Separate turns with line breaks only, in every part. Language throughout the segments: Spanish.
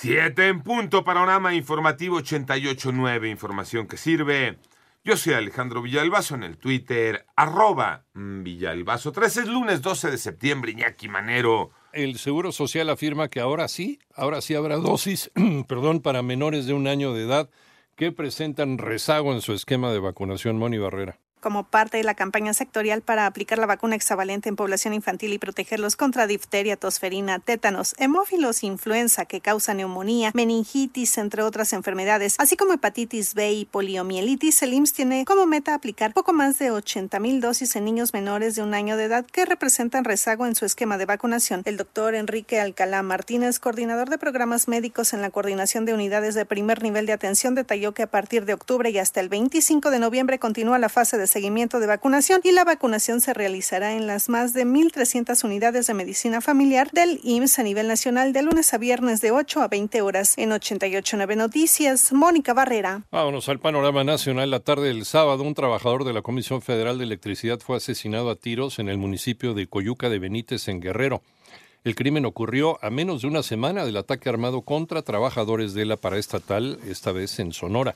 Siete en punto, panorama informativo 88.9, información que sirve. Yo soy Alejandro Villalbazo en el Twitter, arroba Villalbazo. 13 es lunes 12 de septiembre, Iñaki Manero.
El Seguro Social afirma que ahora sí, ahora sí habrá dosis, perdón, para menores de un año de edad que presentan rezago en su esquema de vacunación, Moni Barrera
como parte de la campaña sectorial para aplicar la vacuna hexavalente en población infantil y protegerlos contra difteria, tosferina, tétanos, hemófilos, influenza que causa neumonía, meningitis, entre otras enfermedades, así como hepatitis B y poliomielitis, el IMSS tiene como meta aplicar poco más de 80 mil dosis en niños menores de un año de edad que representan rezago en su esquema de vacunación. El doctor Enrique Alcalá Martínez, coordinador de programas médicos en la coordinación de unidades de primer nivel de atención, detalló que a partir de octubre y hasta el 25 de noviembre continúa la fase de seguimiento de vacunación y la vacunación se realizará en las más de 1.300 unidades de medicina familiar del IMSS a nivel nacional de lunes a viernes de 8 a 20 horas. En 889 Noticias, Mónica Barrera.
Vámonos al panorama nacional. La tarde del sábado, un trabajador de la Comisión Federal de Electricidad fue asesinado a tiros en el municipio de Coyuca de Benítez, en Guerrero. El crimen ocurrió a menos de una semana del ataque armado contra trabajadores de la paraestatal, esta vez en Sonora.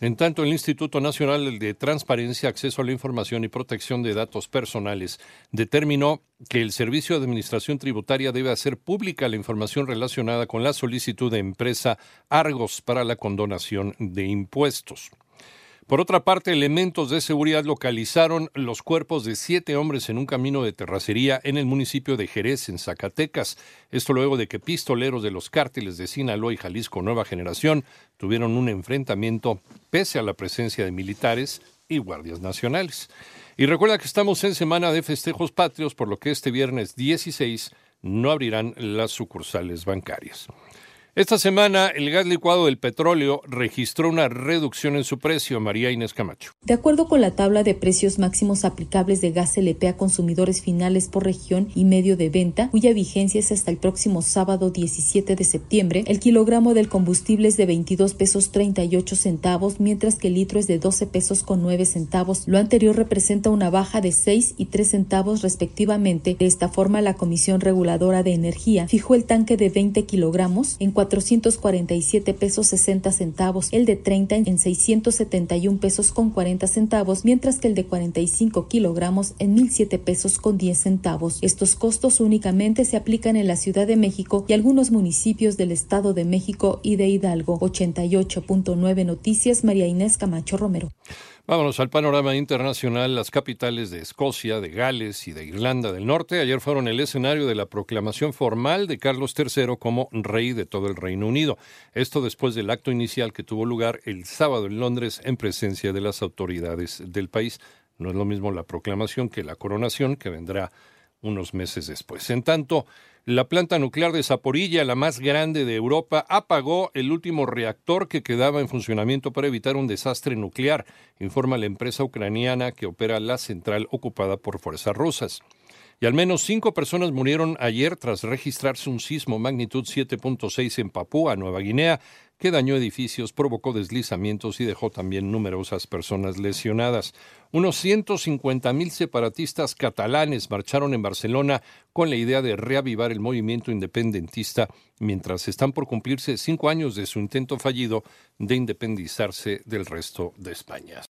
En tanto, el Instituto Nacional de Transparencia, Acceso a la Información y Protección de Datos Personales determinó que el Servicio de Administración Tributaria debe hacer pública la información relacionada con la solicitud de empresa Argos para la condonación de impuestos. Por otra parte, elementos de seguridad localizaron los cuerpos de siete hombres en un camino de terracería en el municipio de Jerez, en Zacatecas. Esto luego de que pistoleros de los cárteles de Sinaloa y Jalisco Nueva Generación tuvieron un enfrentamiento pese a la presencia de militares y guardias nacionales. Y recuerda que estamos en semana de festejos patrios, por lo que este viernes 16 no abrirán las sucursales bancarias. Esta semana, el gas licuado del petróleo registró una reducción en su precio, María Inés Camacho.
De acuerdo con la tabla de precios máximos aplicables de gas LP a consumidores finales por región y medio de venta, cuya vigencia es hasta el próximo sábado 17 de septiembre, el kilogramo del combustible es de 22 pesos 38 centavos, mientras que el litro es de 12 pesos con 9 centavos. Lo anterior representa una baja de 6 y 3 centavos respectivamente. De esta forma, la Comisión Reguladora de Energía fijó el tanque de 20 kilogramos en 447 pesos 60 centavos, el de 30 en 671 pesos con 40 centavos, mientras que el de 45 kilogramos en 1007 pesos con 10 centavos. Estos costos únicamente se aplican en la Ciudad de México y algunos municipios del Estado de México y de Hidalgo. 88.9 Noticias, María Inés Camacho Romero.
Vámonos al panorama internacional. Las capitales de Escocia, de Gales y de Irlanda del Norte ayer fueron el escenario de la proclamación formal de Carlos III como rey de todo el Reino Unido. Esto después del acto inicial que tuvo lugar el sábado en Londres en presencia de las autoridades del país. No es lo mismo la proclamación que la coronación que vendrá unos meses después. En tanto, la planta nuclear de Zaporilla, la más grande de Europa, apagó el último reactor que quedaba en funcionamiento para evitar un desastre nuclear, informa la empresa ucraniana que opera la central ocupada por fuerzas rusas. Y al menos cinco personas murieron ayer tras registrarse un sismo magnitud 7.6 en Papúa, Nueva Guinea, que dañó edificios, provocó deslizamientos y dejó también numerosas personas lesionadas. Unos 150.000 separatistas catalanes marcharon en Barcelona con la idea de reavivar el movimiento independentista mientras están por cumplirse cinco años de su intento fallido de independizarse del resto de España.